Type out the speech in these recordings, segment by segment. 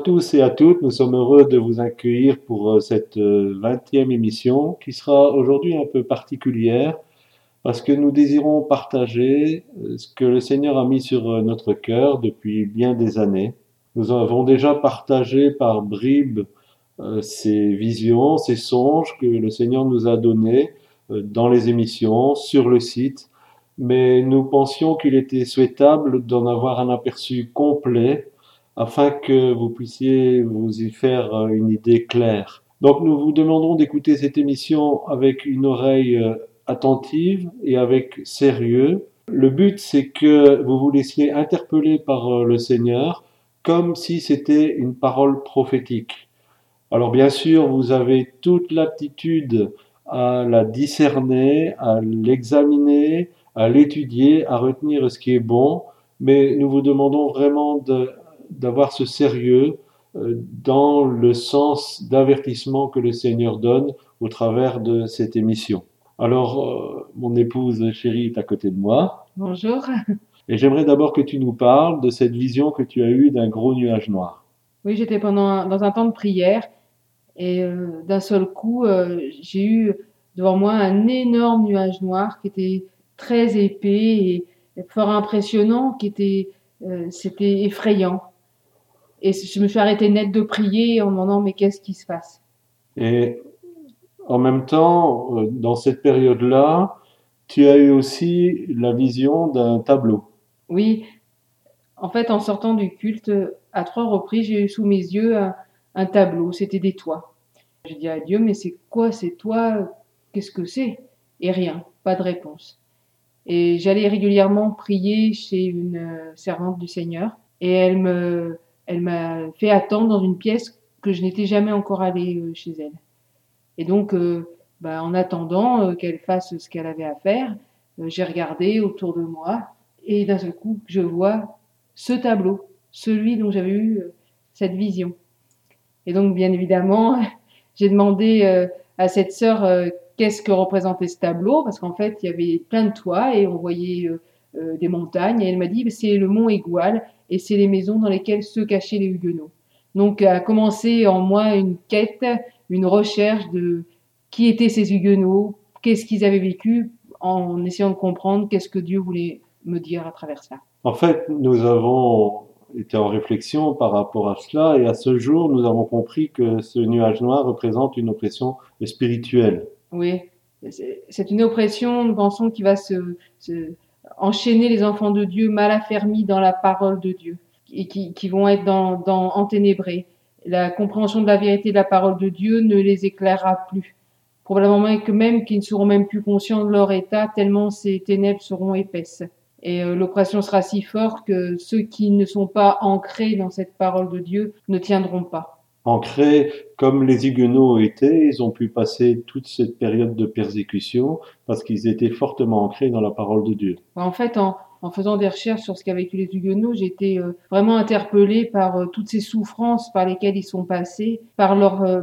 Tous et à toutes, nous sommes heureux de vous accueillir pour euh, cette 20e euh, émission qui sera aujourd'hui un peu particulière parce que nous désirons partager euh, ce que le Seigneur a mis sur notre cœur depuis bien des années. Nous avons déjà partagé par bribes ces visions, ces songes que le Seigneur nous a donnés dans les émissions, sur le site, mais nous pensions qu'il était souhaitable d'en avoir un aperçu complet afin que vous puissiez vous y faire euh, une idée claire. Donc nous vous demandons d'écouter cette émission avec une oreille euh, attentive et avec sérieux. Le but, c'est que vous vous laissiez interpeller par euh, le Seigneur comme si c'était une parole prophétique. Alors bien sûr, vous avez toute l'aptitude à la discerner, à l'examiner, à l'étudier, à retenir ce qui est bon, mais nous vous demandons vraiment de d'avoir ce sérieux euh, dans le sens d'avertissement que le Seigneur donne au travers de cette émission. Alors, euh, mon épouse chérie est à côté de moi. Bonjour. Et j'aimerais d'abord que tu nous parles de cette vision que tu as eue d'un gros nuage noir. Oui, j'étais pendant dans un temps de prière et euh, d'un seul coup, j'ai eu devant moi un énorme nuage noir qui était très épais et fort impressionnant, qui était, c'était effrayant. Et je me suis arrêtée net de prier en me demandant mais qu'est-ce qui se passe? Et en même temps, euh, dans cette période-là, tu as eu aussi la vision d'un tableau. Oui. En fait, en sortant du culte, à trois reprises, j'ai eu sous mes yeux un, tableau. C'était des toits. J'ai dit à Dieu, mais c'est quoi ces toits? Qu'est-ce que c'est? Et rien, pas de réponse. Et j'allais régulièrement prier chez une euh, servante du Seigneur. Et elle me elle m'a fait attendre dans une pièce que je n'étais jamais encore allée euh, chez elle. Et donc, euh, bah, en attendant euh, qu'elle fasse ce qu'elle avait à faire, j'ai regardé autour de moi et d'un seul coup, je vois ce tableau, celui dont j'avais eu cette vision. Et donc, bien évidemment, j'ai demandé à cette sœur qu'est-ce que représentait ce tableau, parce qu'en fait, il y avait plein de toits et on voyait des montagnes. Et elle m'a dit, c'est le mont Égual et c'est les maisons dans lesquelles se cachaient les Huguenots. Donc a commencé en moi une quête, une recherche de qui étaient ces Huguenots, qu'est-ce qu'ils avaient vécu, en essayant de comprendre qu'est-ce que Dieu voulait me dire à travers ça. En fait, nous avons été en réflexion par rapport à cela et à ce jour, nous avons compris que ce nuage noir représente une oppression spirituelle. Oui, c'est une oppression, nous pensons, qui va se, se enchaîner les enfants de Dieu mal affermis dans la parole de Dieu et qui, qui vont être dans, dans enténébrés. La compréhension de la vérité de la parole de Dieu ne les éclairera plus. Probablement que même qu'ils ne seront même plus conscients de leur état tellement ces ténèbres seront épaisses. Et euh, l'oppression sera si forte que ceux qui ne sont pas ancrés dans cette parole de Dieu ne tiendront pas ancrés comme les Huguenots étaient, ils ont pu passer toute cette période de persécution parce qu'ils étaient fortement ancrés dans la parole de Dieu. En fait, en, faisant des recherches sur ce qu'avaient vécu les Huguenots, j'ai été euh, vraiment interpellée par euh, toutes ces souffrances par lesquelles ils sont passés, par leur, euh,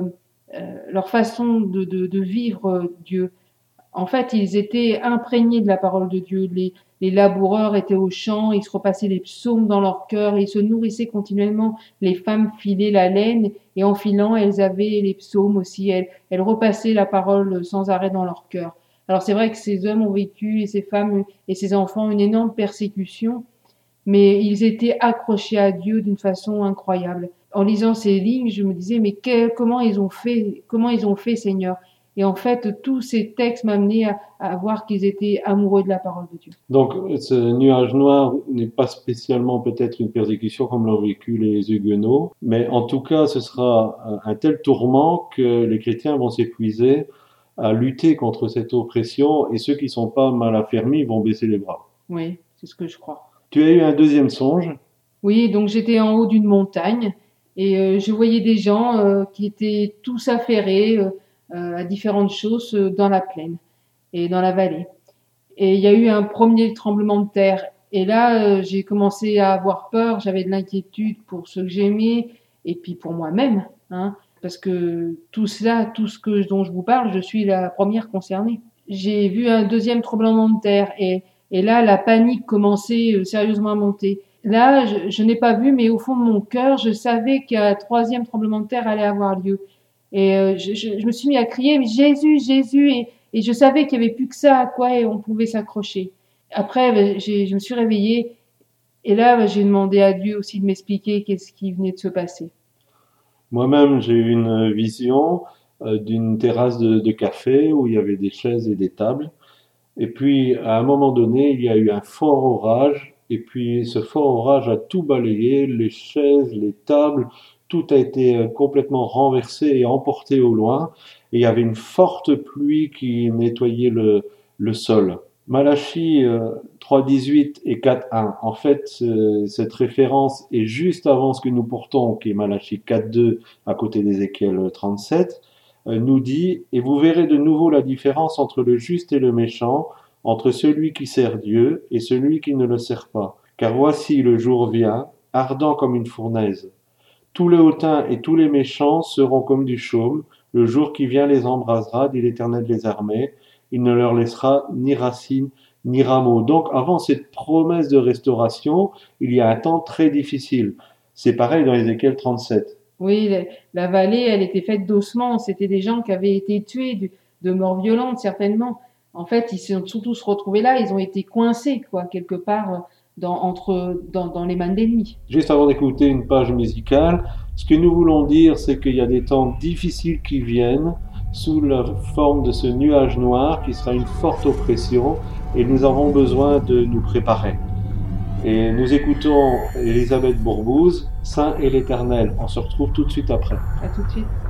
leur façon de, vivre Dieu. En fait, ils étaient imprégnés de la parole de Dieu. Les laboureurs étaient au champ, ils se repassaient les psaumes dans leur cœur, ils se nourrissaient continuellement. Les femmes filaient la laine, et en filant, elles avaient les psaumes aussi. Elles, elles repassaient la parole sans arrêt dans leur cœur. Alors c'est vrai que ces hommes ont vécu, et ces femmes et ces enfants, une énorme persécution, mais ils étaient accrochés à Dieu d'une façon incroyable. En lisant ces lignes, je me disais, mais comment ils ont fait, comment ils ont fait, Seigneur? Et en fait, tous ces textes m'amenaient à, à voir qu'ils étaient amoureux de la parole de Dieu. Donc, ce nuage noir n'est pas spécialement peut-être une persécution comme l'ont vécu les Huguenots, mais en tout cas, ce sera un tel tourment que les chrétiens vont s'épuiser à lutter contre cette oppression et ceux qui sont pas mal affermis vont baisser les bras. Oui, c'est ce que je crois. Tu as eu un deuxième songe? Oui, donc j'étais en haut d'une montagne et euh, je voyais des gens euh, qui étaient tous affairés euh, à différentes choses dans la plaine et dans la vallée. Et il y a eu un premier tremblement de terre. Et là, j'ai commencé à avoir peur, j'avais de l'inquiétude pour ceux que j'aimais et puis pour moi-même. Hein, parce que tout cela, tout ce que, dont je vous parle, je suis la première concernée. J'ai vu un deuxième tremblement de terre et, et là, la panique commençait sérieusement à monter. Là, je, n'ai pas vu, mais au fond de mon cœur, je savais qu'un troisième tremblement de terre allait avoir lieu. Et euh, je, me suis mis à crier Jésus, Jésus, et, je savais qu'il n'y avait plus que ça à quoi on pouvait s'accrocher. Après, ben, je me suis réveillée, et là, ben, j'ai demandé à Dieu aussi de m'expliquer qu'est-ce qui venait de se passer. Moi-même, j'ai eu une vision euh, d'une terrasse de, café où il y avait des chaises et des tables. Et puis, à un moment donné, il y a eu un fort orage et puis ce fort orage a tout balayé, les chaises, les tables, tout a été euh, complètement renversé et emporté au loin. Et il y avait une forte pluie qui nettoyait le, le sol. Malachie 3.18 euh, et 4.1. En fait, cette référence est juste avant ce que nous portons, qui est Malachie 4.2 à côté d'Ézéchiel 37, euh, nous dit, et vous verrez de nouveau la différence entre le juste et le méchant, entre celui qui sert Dieu et celui qui ne le sert pas. Car voici le jour vient, ardent comme une fournaise. Tous les hautains et tous les méchants seront comme du chaume, le jour qui vient les embrasera, dit l'Éternel des armées, il ne leur laissera ni racines ni rameaux. Donc avant cette promesse de restauration, il y a un temps très difficile. C'est pareil dans Ézéchiel 37. Oui, la vallée, elle était faite d'ossements. C'était des gens qui avaient été tués de mort violente, certainement en fait, ils se sont tous retrouvés là, ils ont été coincés, quoi, quelque part dans, entre, dans, les mains de l'ennemi. Juste avant d'écouter une page musicale, ce que nous voulons dire, c'est qu'il y a des temps difficiles qui viennent sous la forme de ce nuage noir qui sera une forte oppression et nous avons besoin de nous préparer. Et nous écoutons Elisabeth Bourbouze, Saint et l'Éternel. On se retrouve tout de suite après. À tout de suite.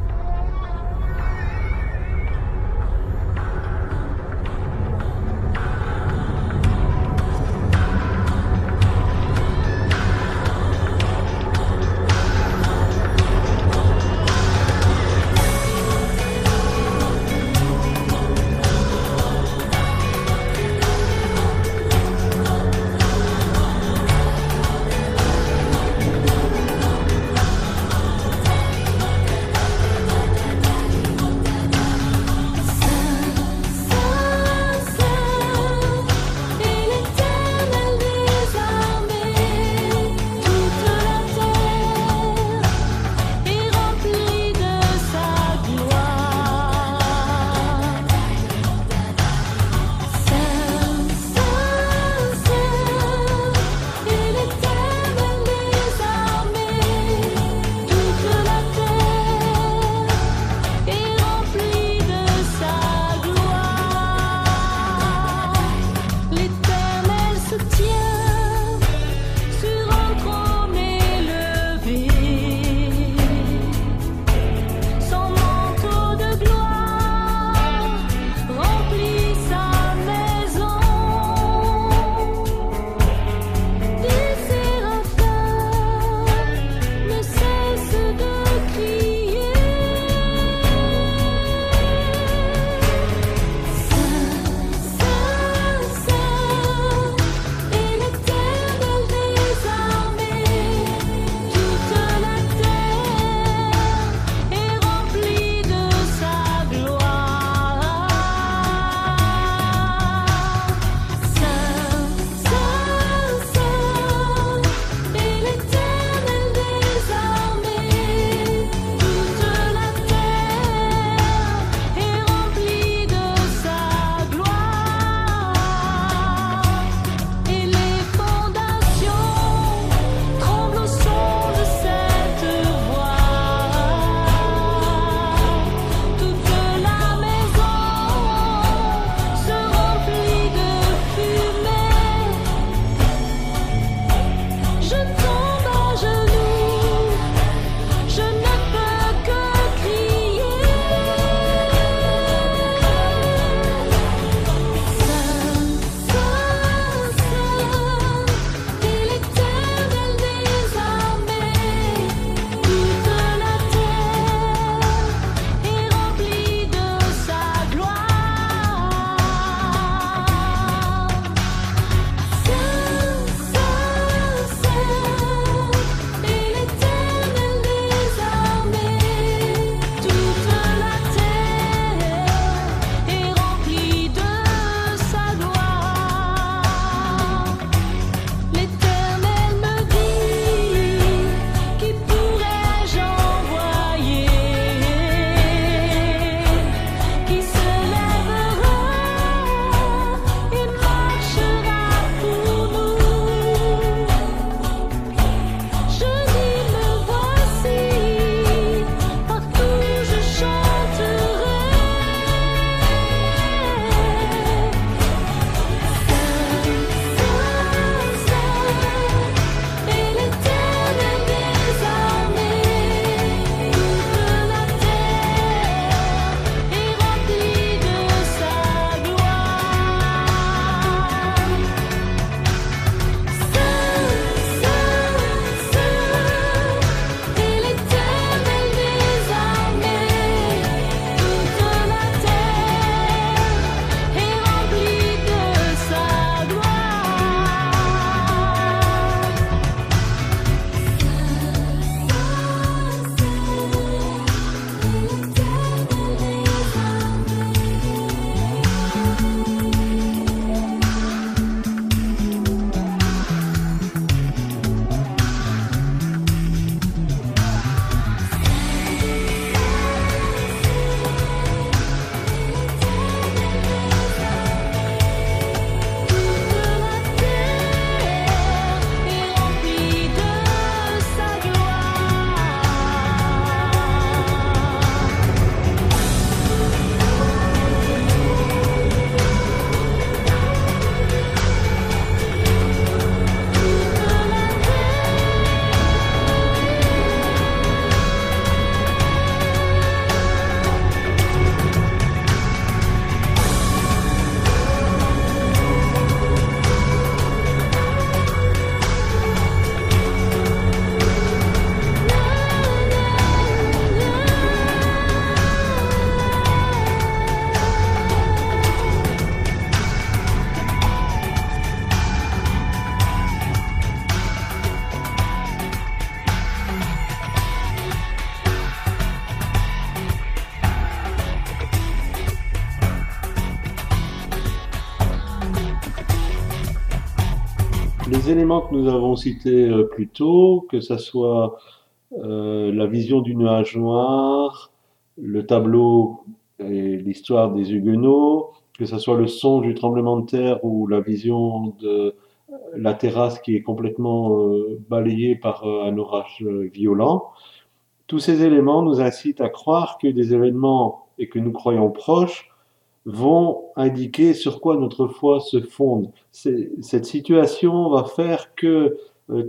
Que nous avons cités euh, plus tôt, que ce soit euh, la vision du nuage noir, le tableau et l'histoire des Huguenots, que ce soit le son du tremblement de terre ou la vision de la terrasse qui est complètement euh, balayée par euh, un orage euh, violent, tous ces éléments nous incitent à croire que des événements et que nous croyons proches vont indiquer sur quoi notre foi se fonde. Cette situation va faire que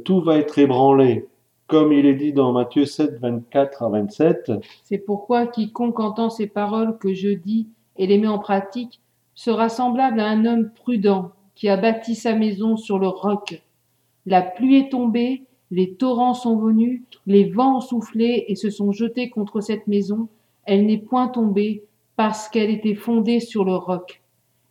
tout va être ébranlé. Comme il est dit dans Matthieu 7, 24 à 27. C'est pourquoi quiconque entend ces paroles que je dis et les met en pratique sera semblable à un homme prudent qui a bâti sa maison sur le roc. La pluie est tombée, les torrents sont venus, les vents ont soufflé et se sont jetés contre cette maison. Elle n'est point tombée parce qu'elle était fondée sur le roc.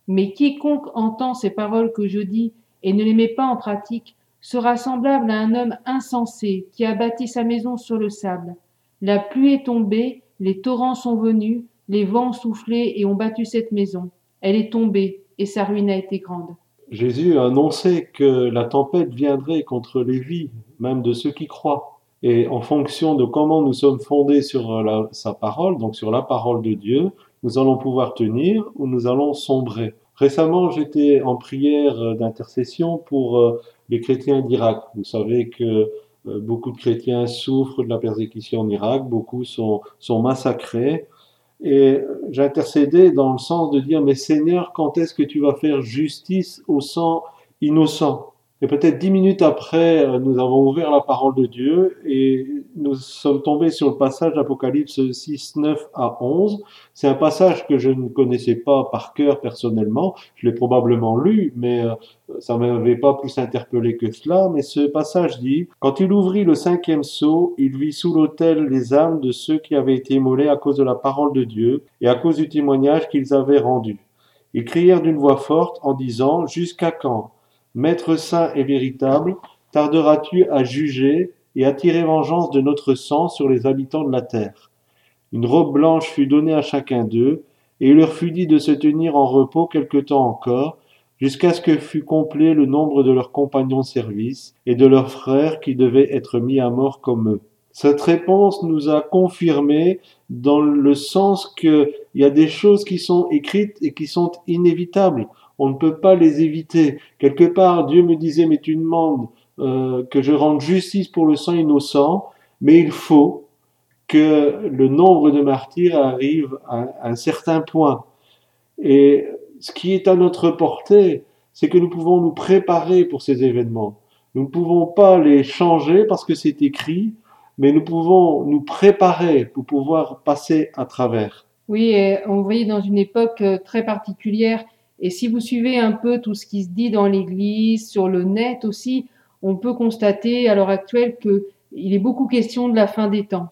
Mais quiconque entend ces paroles que je dis et ne les met pas en pratique sera semblable à un homme insensé qui a bâti sa maison sur le sable. La pluie est tombée, les torrents sont venus, les vents ont soufflé et ont battu cette maison. Elle est tombée et sa ruine a été grande. Jésus a annoncé que la tempête viendrait contre les vies, même de ceux qui croient. Et en fonction de comment nous sommes fondés sur sa parole, donc sur la parole de Dieu, nous allons pouvoir tenir ou nous allons sombrer. Récemment, j'étais en prière d'intercession pour euh, les chrétiens d'Irak. Vous savez que euh, beaucoup de chrétiens souffrent de la persécution en Irak, beaucoup sont, sont massacrés. Et j'intercédais dans le sens de dire, mais Seigneur, quand est-ce que tu vas faire justice au sang innocent et peut-être dix minutes après, euh, nous avons ouvert la parole de Dieu et nous sommes tombés sur le passage d'Apocalypse 6, 9 à 11. C'est un passage que je ne connaissais pas par cœur personnellement. Je l'ai probablement lu, mais euh, ça ne m'avait pas plus interpellé que cela. Mais ce passage dit, quand il ouvrit le cinquième sceau, il vit sous l'autel les âmes de ceux qui avaient été immolés à cause de la parole de Dieu et à cause du témoignage qu'ils avaient rendu. Ils crièrent d'une voix forte en disant, Jusqu'à quand? Maître saint et véritable, tarderas-tu à juger et à tirer vengeance de notre sang sur les habitants de la terre? Une robe blanche fut donnée à chacun d'eux, et il leur fut dit de se tenir en repos quelque temps encore, jusqu'à ce que fût complet le nombre de leurs compagnons de service et de leurs frères qui devaient être mis à mort comme eux. Cette réponse nous a confirmé dans le sens qu'il y a des choses qui sont écrites et qui sont inévitables on ne peut pas les éviter. Quelque part, Dieu me disait, mais tu demandes euh, que je rende justice pour le sang innocent, mais il faut que le nombre de martyrs arrive à un certain point. Et ce qui est à notre portée, c'est que nous pouvons nous préparer pour ces événements. Nous ne pouvons pas les changer parce que c'est écrit, mais nous pouvons nous préparer pour pouvoir passer à travers. Oui, on voyait dans une époque euh, très particulière et si vous suivez un peu tout ce qui se dit dans l'Église, sur le net aussi, on peut constater à l'heure actuelle qu'il est beaucoup question de la fin des temps.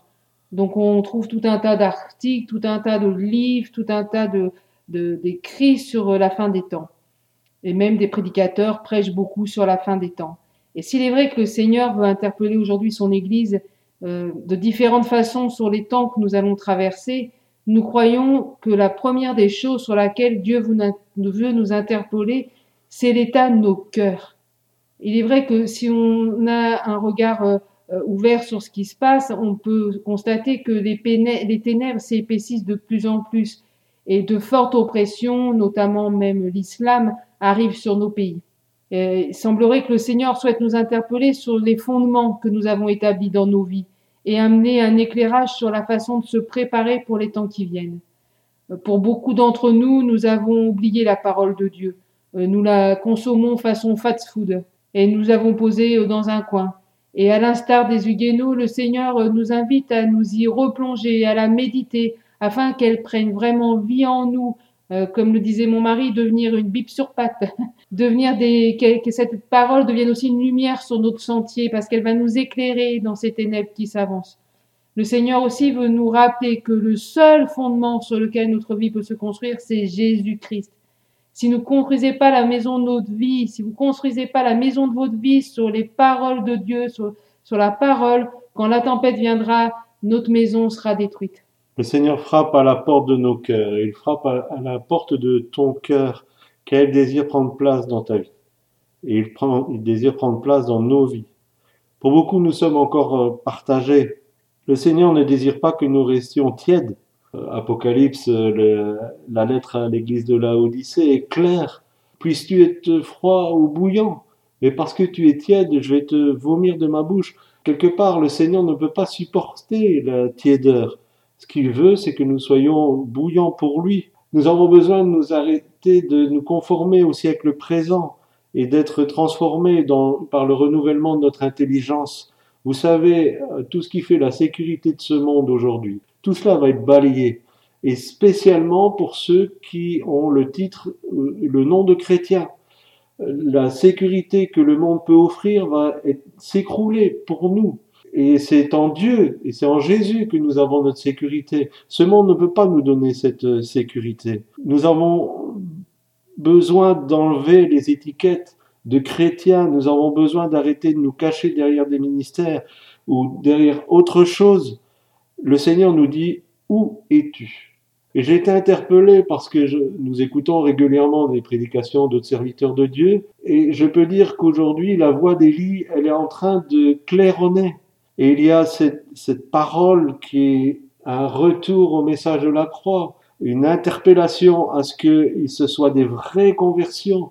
Donc on trouve tout un tas d'articles, tout un tas de livres, tout un tas de d'écrits sur la fin des temps. Et même des prédicateurs prêchent beaucoup sur la fin des temps. Et s'il est vrai que le Seigneur veut interpeller aujourd'hui son Église euh, de différentes façons sur les temps que nous allons traverser, nous croyons que la première des choses sur laquelle Dieu veut nous interpeller, c'est l'état de nos cœurs. Il est vrai que si on a un regard euh, ouvert sur ce qui se passe, on peut constater que les, ténèbres s'épaississent de plus en plus et de fortes oppressions, notamment même l'islam, arrivent sur nos pays. il semblerait que le Seigneur souhaite nous interpeller sur les fondements que nous avons établis dans nos vies et amener un éclairage sur la façon de se préparer pour les temps qui viennent. Pour beaucoup d'entre nous, nous avons oublié la parole de Dieu. Euh, nous la consommons façon fast-food et nous avons posé euh, dans un coin. Et à l'instar des Huguenots, le Seigneur euh, nous invite à nous y replonger, à la méditer, afin qu'elle prenne vraiment vie en nous, comme le disait mon mari, devenir une bible sur patte, devenir des, que, cette parole devienne aussi une lumière sur notre sentier parce qu'elle va nous éclairer dans ces ténèbres qui s'avancent. Le Seigneur aussi veut nous rappeler que le seul fondement sur lequel notre vie peut se construire, c'est Jésus-Christ. Si vous ne construisez pas la maison de notre vie, si vous construisez pas la maison de votre vie sur les paroles de Dieu, sur la parole, quand la tempête viendra, notre maison sera détruite. Le Seigneur frappe à la porte de nos cœurs, il frappe à la porte de ton cœur quel désire prendre place dans ta vie et il, il désire prendre place dans nos vies. Pour beaucoup, nous sommes encore euh, partagés. Le Seigneur ne désire pas que nous restions tièdes. Euh, Apocalypse, le, la lettre à l'église de la Odyssée est claire. Puisses-tu être froid ou bouillant, mais parce que tu es tiède, je vais te vomir de ma bouche. Quelque part, le Seigneur ne peut pas supporter la tiédeur. Ce qu'il veut, c'est que nous soyons bouillants pour lui. Nous avons besoin de nous arrêter de nous conformer au siècle présent et d'être transformés dans, par le renouvellement de notre intelligence. Vous savez, euh, tout ce qui fait la sécurité de ce monde aujourd'hui, tout cela va être balayé. Et spécialement pour ceux qui ont le titre, euh, le nom de chrétien. La sécurité que le monde peut offrir va s'écrouler pour nous. Et c'est en Dieu et c'est en Jésus que nous avons notre sécurité. Ce monde ne peut pas nous donner cette euh, sécurité. Nous avons besoin d'enlever les étiquettes de chrétiens. Nous avons besoin d'arrêter de nous cacher derrière des ministères ou derrière autre chose. Le Seigneur nous dit, où es-tu? Et j'ai été interpellé parce que nous écoutons régulièrement des prédications d'autres serviteurs de Dieu et je peux dire qu'aujourd'hui, la voix d'Élie, elle est en train de claironner et il y a cette, cette parole qui est un retour au message de la croix, une interpellation à ce que ce soit des vraies conversions,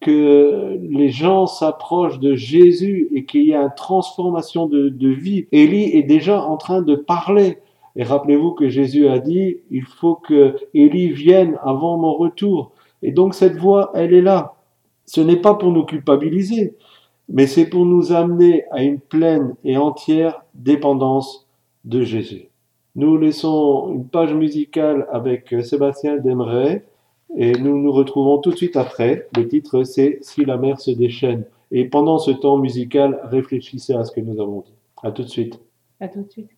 que les gens s'approchent de Jésus et qu'il y ait une transformation de, de vie. Élie est déjà en train de parler. Et rappelez-vous que Jésus a dit, il faut que Élie vienne avant mon retour. Et donc cette voix, elle est là. Ce n'est pas pour nous culpabiliser, mais c'est pour nous amener à une pleine et entière dépendance de Jésus. Nous laissons une page musicale avec Sébastien Demeret et nous nous retrouvons tout de suite après. Le titre c'est Si la mer se déchaîne. Et pendant ce temps musical, réfléchissez à ce que nous avons dit. À tout de suite. À tout de suite.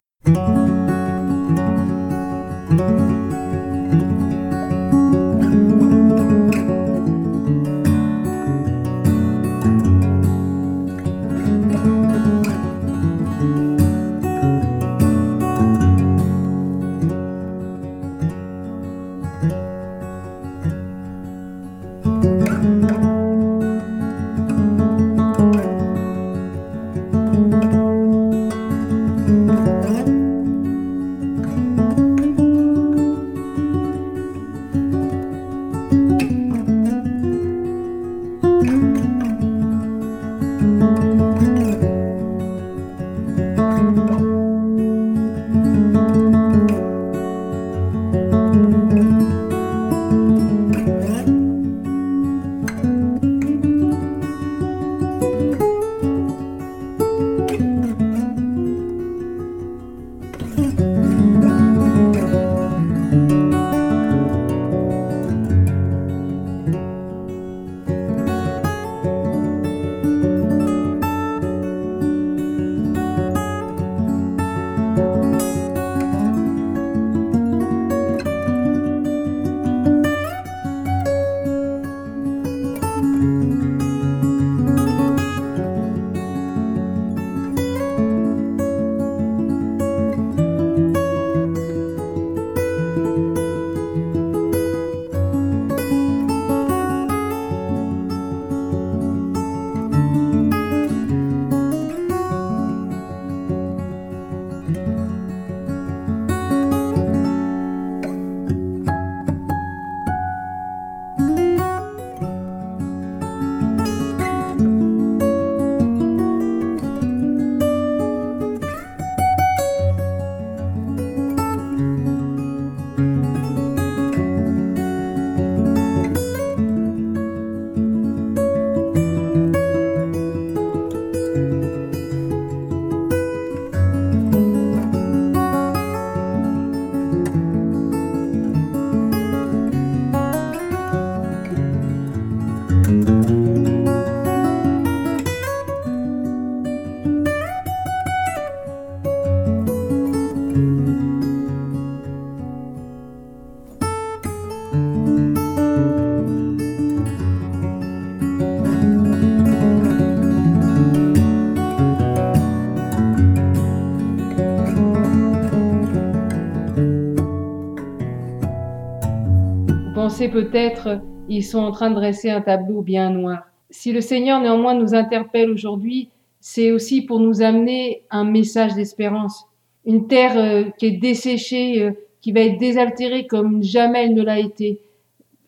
Peut-être ils sont en train de dresser un tableau bien noir. Si le Seigneur néanmoins nous interpelle aujourd'hui, c'est aussi pour nous amener un message d'espérance. Une terre euh, qui est desséchée, euh, qui va être désaltérée comme jamais elle ne l'a été.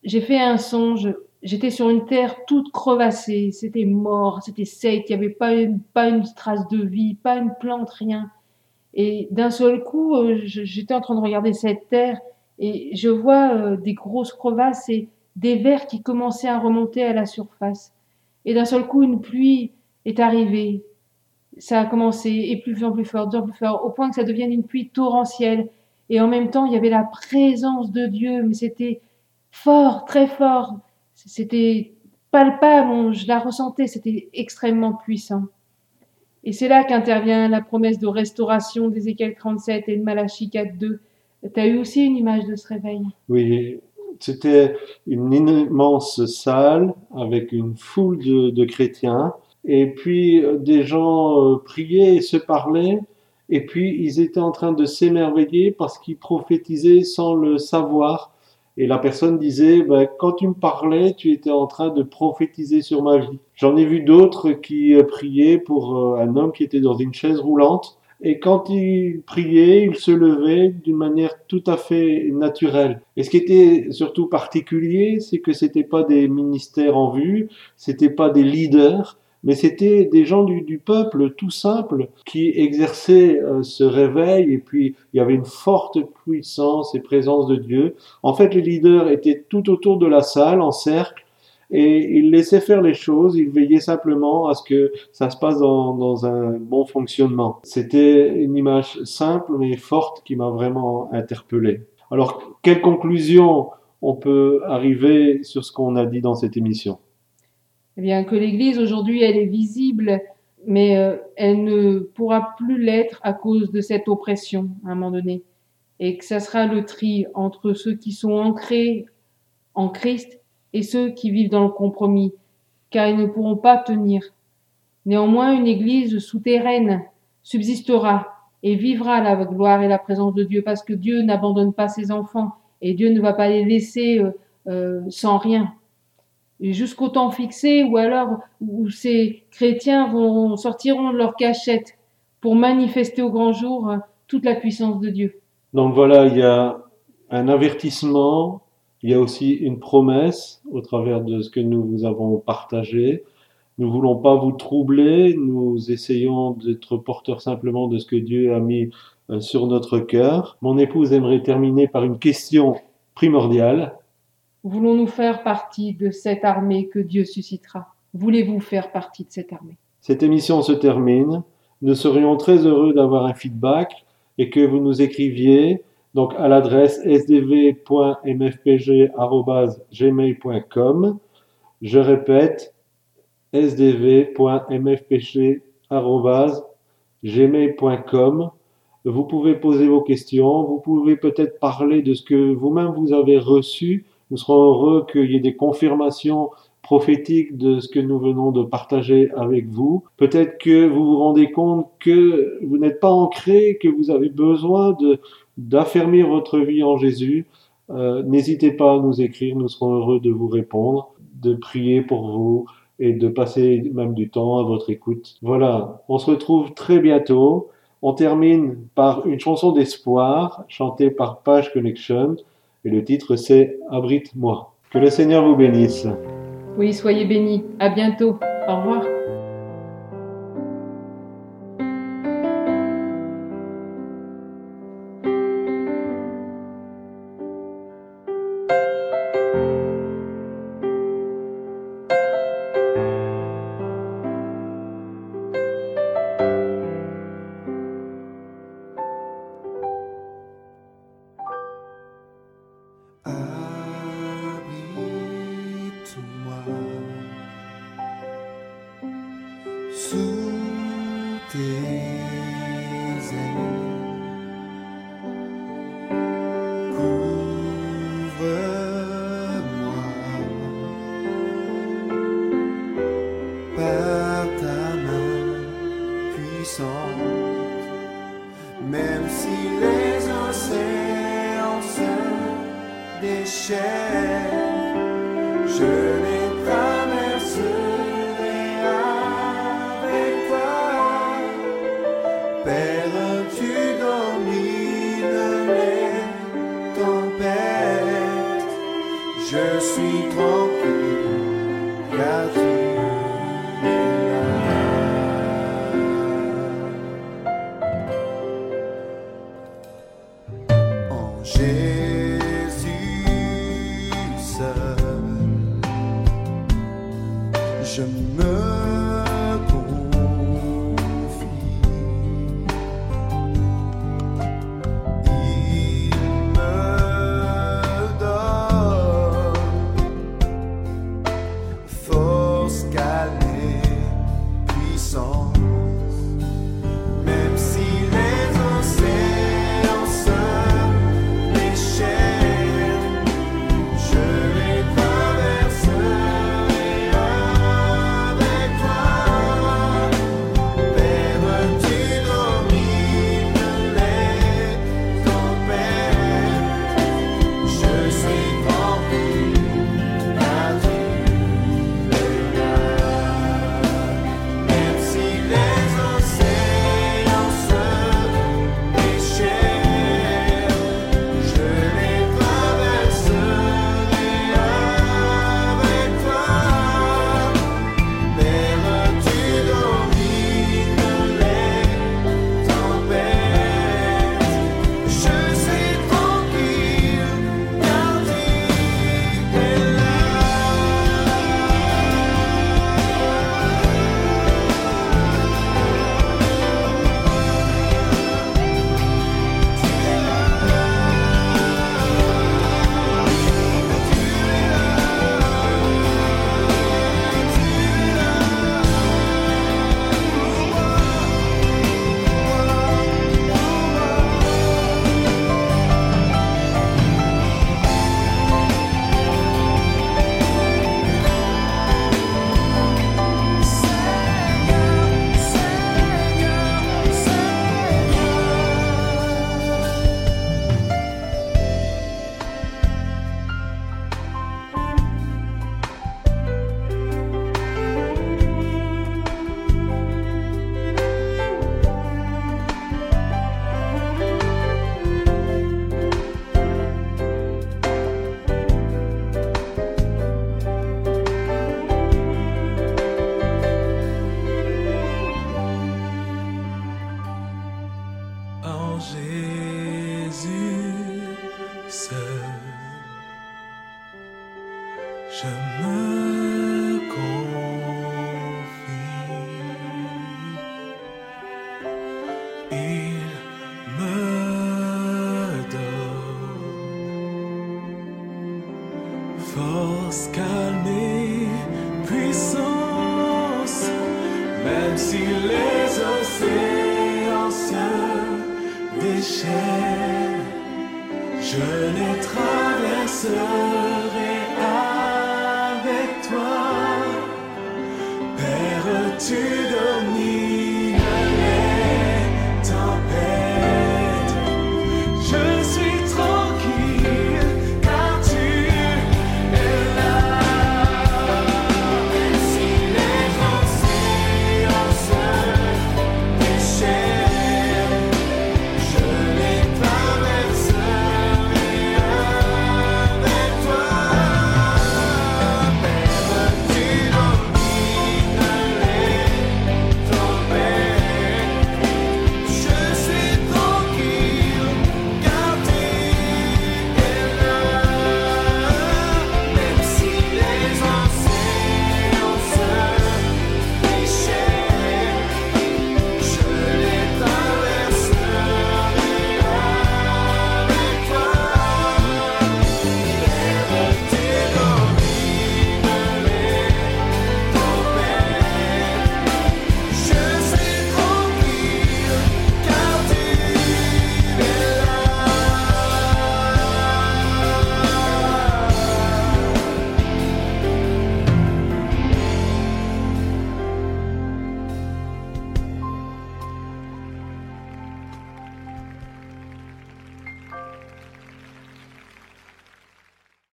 J'ai fait un songe, j'étais sur une terre toute crevassée, c'était mort, c'était sec, il n'y avait pas une, pas une trace de vie, pas une plante, rien. Et d'un seul coup, euh, j'étais en train de regarder cette terre et je vois des grosses crevasses et des vers qui commençaient à remonter à la surface. Et d'un seul coup, une pluie est arrivée. Ça a commencé, et plus en plus fort, plus fort, au point que ça devienne une pluie torrentielle. Et en même temps, il y avait la présence de Dieu, mais c'était fort, très fort. C'était palpable, je la ressentais, c'était extrêmement puissant. Et c'est là qu'intervient la promesse de restauration d'Ézéchiel 37 et de Malachie 4.2. Tu as eu aussi une image de ce réveil. Oui, c'était une immense salle avec une foule de, chrétiens. Et puis euh, des gens euh, priaient et se parlaient. Et puis ils étaient en train de s'émerveiller parce qu'ils prophétisaient sans le savoir. Et la personne disait, ben, quand tu me parlais, tu étais en train de prophétiser sur ma vie. J'en ai vu d'autres qui euh, priaient pour un homme qui était dans une chaise roulante et quand il priait, il se levait d'une manière tout à fait naturelle. Et ce qui était surtout particulier, c'est que c'était pas des ministères en vue, c'était pas des leaders, mais c'était des gens du, peuple tout simple qui exerçaient euh, ce réveil et puis il y avait une forte puissance et présence de Dieu. En fait, les leaders étaient tout autour de la salle en cercle et il laissait faire les choses, il veillait simplement à ce que ça se passe dans, dans un bon fonctionnement. C'était une image simple mais forte qui m'a vraiment interpellé. Alors, quelle conclusion on peut arriver sur ce qu'on a dit dans cette émission? Eh bien, que l'Église aujourd'hui, elle est visible, mais euh, elle ne pourra plus l'être à cause de cette oppression à un moment donné. Et que ça sera le tri entre ceux qui sont ancrés en Christ et ceux qui vivent dans le compromis, car ils ne pourront pas tenir. Néanmoins, une Église souterraine subsistera et vivra la gloire et la présence de Dieu, parce que Dieu n'abandonne pas ses enfants et Dieu ne va pas les laisser euh, euh, sans rien. Jusqu'au temps fixé, ou alors où ces chrétiens vont sortiront de leur cachette pour manifester au grand jour euh, toute la puissance de Dieu. Donc voilà, il y a un avertissement il y a aussi une promesse au travers de ce que nous vous avons partagé. Nous ne voulons pas vous troubler, nous essayons d'être porteurs simplement de ce que Dieu a mis euh, sur notre cœur. Mon épouse aimerait terminer par une question primordiale. Voulons-nous faire partie de cette armée que Dieu suscitera? Voulez-vous faire partie de cette armée? Cette émission se termine. Nous serions très heureux d'avoir un feedback et que vous nous écriviez donc à l'adresse sdv.mfpg.gmail.com. Je répète, sdv.mfpg.gmail.com. Vous pouvez poser vos questions, vous pouvez peut-être parler de ce que vous-même vous avez reçu. Nous serons heureux qu'il y ait des confirmations prophétiques de ce que nous venons de partager avec vous. Peut-être que vous vous rendez compte que vous n'êtes pas ancré, que vous avez besoin de d'affermir votre vie en Jésus, euh, n'hésitez pas à nous écrire, nous serons heureux de vous répondre, de prier pour vous et de passer même du temps à votre écoute. Voilà, on se retrouve très bientôt. On termine par une chanson d'espoir chantée par Page Connection et le titre c'est Abrite-moi. Que le Seigneur vous bénisse. Oui, soyez bénis. À bientôt. Au revoir. Je les traverserai. Seul,